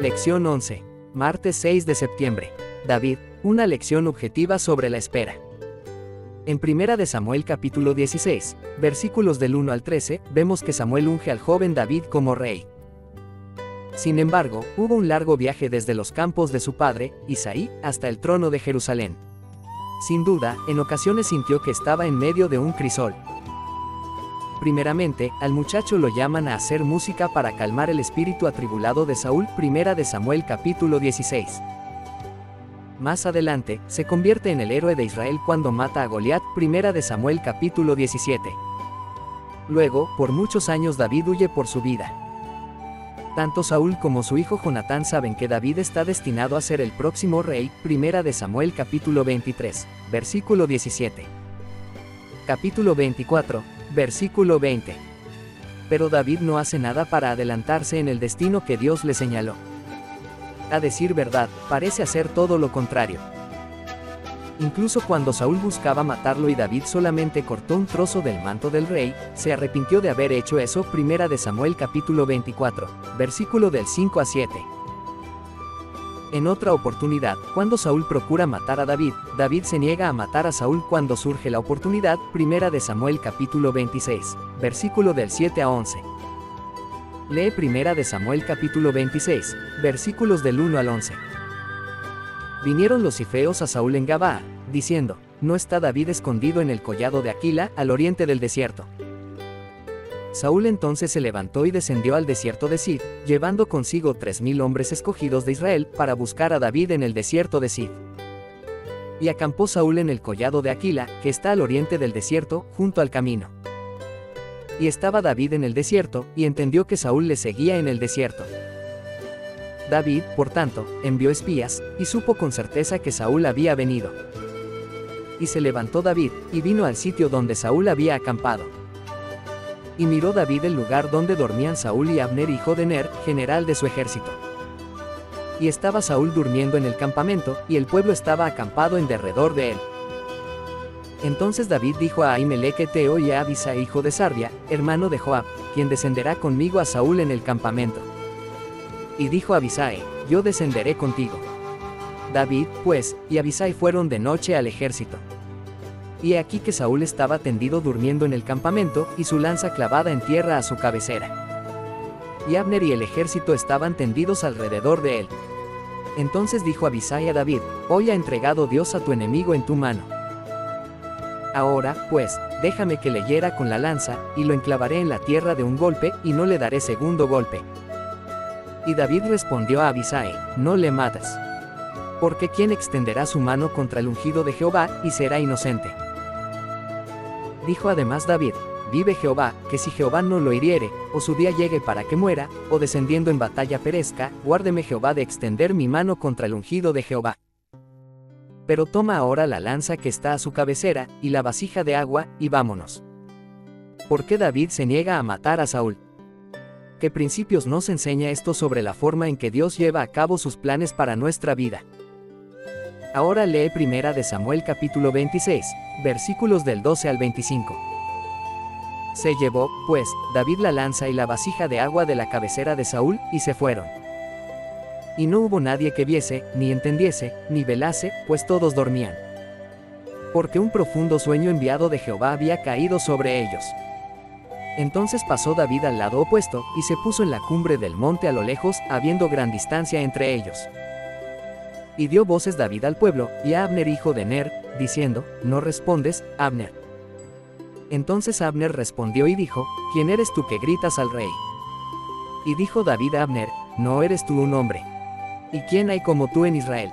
Lección 11. Martes 6 de septiembre. David, una lección objetiva sobre la espera. En 1 de Samuel capítulo 16, versículos del 1 al 13, vemos que Samuel unge al joven David como rey. Sin embargo, hubo un largo viaje desde los campos de su padre, Isaí, hasta el trono de Jerusalén. Sin duda, en ocasiones sintió que estaba en medio de un crisol. Primeramente, al muchacho lo llaman a hacer música para calmar el espíritu atribulado de Saúl, primera de Samuel capítulo 16. Más adelante, se convierte en el héroe de Israel cuando mata a Goliat, primera de Samuel capítulo 17. Luego, por muchos años David huye por su vida. Tanto Saúl como su hijo Jonatán saben que David está destinado a ser el próximo rey, primera de Samuel capítulo 23, versículo 17. Capítulo 24, versículo 20. Pero David no hace nada para adelantarse en el destino que Dios le señaló. A decir verdad, parece hacer todo lo contrario. Incluso cuando Saúl buscaba matarlo y David solamente cortó un trozo del manto del rey, se arrepintió de haber hecho eso. Primera de Samuel capítulo 24, versículo del 5 a 7. En otra oportunidad, cuando Saúl procura matar a David, David se niega a matar a Saúl cuando surge la oportunidad. Primera de Samuel capítulo 26, versículo del 7 a 11. Lee Primera de Samuel capítulo 26, versículos del 1 al 11. Vinieron los cifeos a Saúl en Gabaa, diciendo, ¿no está David escondido en el collado de Aquila, al oriente del desierto? Saúl entonces se levantó y descendió al desierto de Sid, llevando consigo tres mil hombres escogidos de Israel, para buscar a David en el desierto de Sid. Y acampó Saúl en el collado de Aquila, que está al oriente del desierto, junto al camino. Y estaba David en el desierto, y entendió que Saúl le seguía en el desierto. David, por tanto, envió espías, y supo con certeza que Saúl había venido. Y se levantó David, y vino al sitio donde Saúl había acampado. Y miró David el lugar donde dormían Saúl y Abner hijo de Ner, general de su ejército. Y estaba Saúl durmiendo en el campamento, y el pueblo estaba acampado en derredor de él. Entonces David dijo a Ahimelech Teo y a Abisa hijo de Sarbia, hermano de Joab, quien descenderá conmigo a Saúl en el campamento. Y dijo Abisai, yo descenderé contigo. David, pues, y Abisai fueron de noche al ejército. Y aquí que Saúl estaba tendido durmiendo en el campamento, y su lanza clavada en tierra a su cabecera. Y Abner y el ejército estaban tendidos alrededor de él. Entonces dijo Abisai a David, hoy ha entregado Dios a tu enemigo en tu mano. Ahora, pues, déjame que le hiera con la lanza, y lo enclavaré en la tierra de un golpe, y no le daré segundo golpe. Y David respondió a Abisai, no le matas. Porque ¿quién extenderá su mano contra el ungido de Jehová, y será inocente? Dijo además David, vive Jehová, que si Jehová no lo hiriere, o su día llegue para que muera, o descendiendo en batalla perezca, guárdeme Jehová de extender mi mano contra el ungido de Jehová pero toma ahora la lanza que está a su cabecera, y la vasija de agua, y vámonos. ¿Por qué David se niega a matar a Saúl? ¿Qué principios nos enseña esto sobre la forma en que Dios lleva a cabo sus planes para nuestra vida? Ahora lee primera de Samuel capítulo 26, versículos del 12 al 25. Se llevó, pues, David la lanza y la vasija de agua de la cabecera de Saúl, y se fueron y no hubo nadie que viese, ni entendiese, ni velase, pues todos dormían. Porque un profundo sueño enviado de Jehová había caído sobre ellos. Entonces pasó David al lado opuesto, y se puso en la cumbre del monte a lo lejos, habiendo gran distancia entre ellos. Y dio voces David al pueblo, y a Abner hijo de Ner, diciendo, ¿no respondes, Abner? Entonces Abner respondió y dijo, ¿quién eres tú que gritas al rey? Y dijo David a Abner, ¿no eres tú un hombre? ¿Y quién hay como tú en Israel?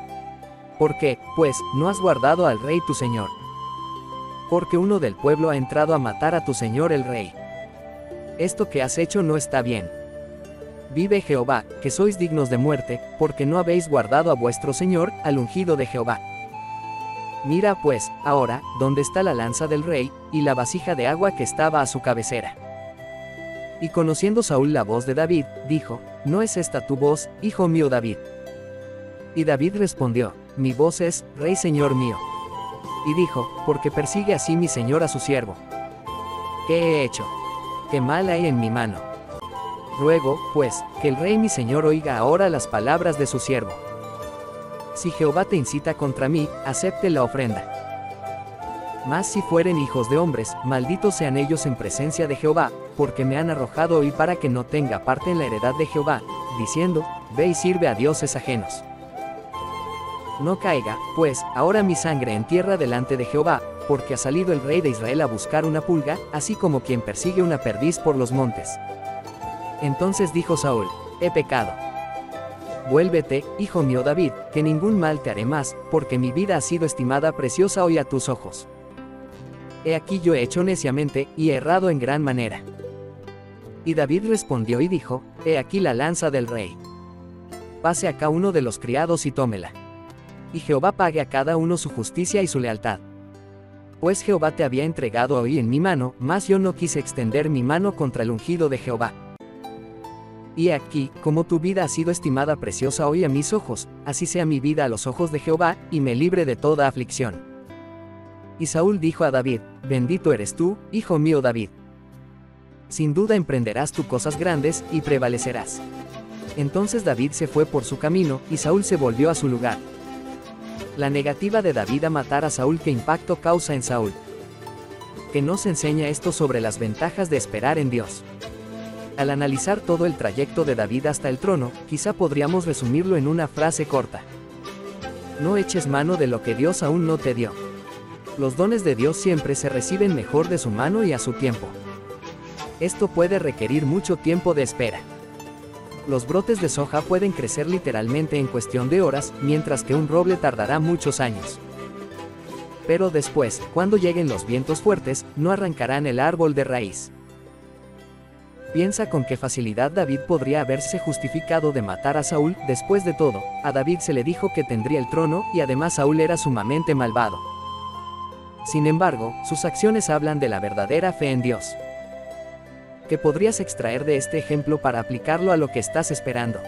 ¿Por qué, pues, no has guardado al rey tu señor? Porque uno del pueblo ha entrado a matar a tu señor el rey. Esto que has hecho no está bien. Vive Jehová, que sois dignos de muerte, porque no habéis guardado a vuestro señor, al ungido de Jehová. Mira pues, ahora, dónde está la lanza del rey, y la vasija de agua que estaba a su cabecera. Y conociendo Saúl la voz de David, dijo, ¿no es esta tu voz, hijo mío David? Y David respondió, Mi voz es, Rey Señor mío. Y dijo, porque persigue así mi Señor a su siervo. ¿Qué he hecho? ¿Qué mal hay en mi mano? Ruego, pues, que el rey mi señor oiga ahora las palabras de su siervo. Si Jehová te incita contra mí, acepte la ofrenda. Mas si fueren hijos de hombres, malditos sean ellos en presencia de Jehová, porque me han arrojado hoy para que no tenga parte en la heredad de Jehová, diciendo, Ve y sirve a dioses ajenos. No caiga, pues, ahora mi sangre en tierra delante de Jehová, porque ha salido el rey de Israel a buscar una pulga, así como quien persigue una perdiz por los montes. Entonces dijo Saúl, he pecado. Vuélvete, hijo mío David, que ningún mal te haré más, porque mi vida ha sido estimada preciosa hoy a tus ojos. He aquí yo he hecho neciamente, y he errado en gran manera. Y David respondió y dijo, He aquí la lanza del rey. Pase acá uno de los criados y tómela. Y Jehová pague a cada uno su justicia y su lealtad. Pues Jehová te había entregado hoy en mi mano, mas yo no quise extender mi mano contra el ungido de Jehová. Y aquí, como tu vida ha sido estimada preciosa hoy a mis ojos, así sea mi vida a los ojos de Jehová, y me libre de toda aflicción. Y Saúl dijo a David, Bendito eres tú, hijo mío David. Sin duda emprenderás tú cosas grandes, y prevalecerás. Entonces David se fue por su camino, y Saúl se volvió a su lugar. La negativa de David a matar a Saúl qué impacto causa en Saúl. Que nos enseña esto sobre las ventajas de esperar en Dios. Al analizar todo el trayecto de David hasta el trono, quizá podríamos resumirlo en una frase corta. No eches mano de lo que Dios aún no te dio. Los dones de Dios siempre se reciben mejor de su mano y a su tiempo. Esto puede requerir mucho tiempo de espera. Los brotes de soja pueden crecer literalmente en cuestión de horas, mientras que un roble tardará muchos años. Pero después, cuando lleguen los vientos fuertes, no arrancarán el árbol de raíz. Piensa con qué facilidad David podría haberse justificado de matar a Saúl, después de todo, a David se le dijo que tendría el trono, y además Saúl era sumamente malvado. Sin embargo, sus acciones hablan de la verdadera fe en Dios. ¿Qué podrías extraer de este ejemplo para aplicarlo a lo que estás esperando?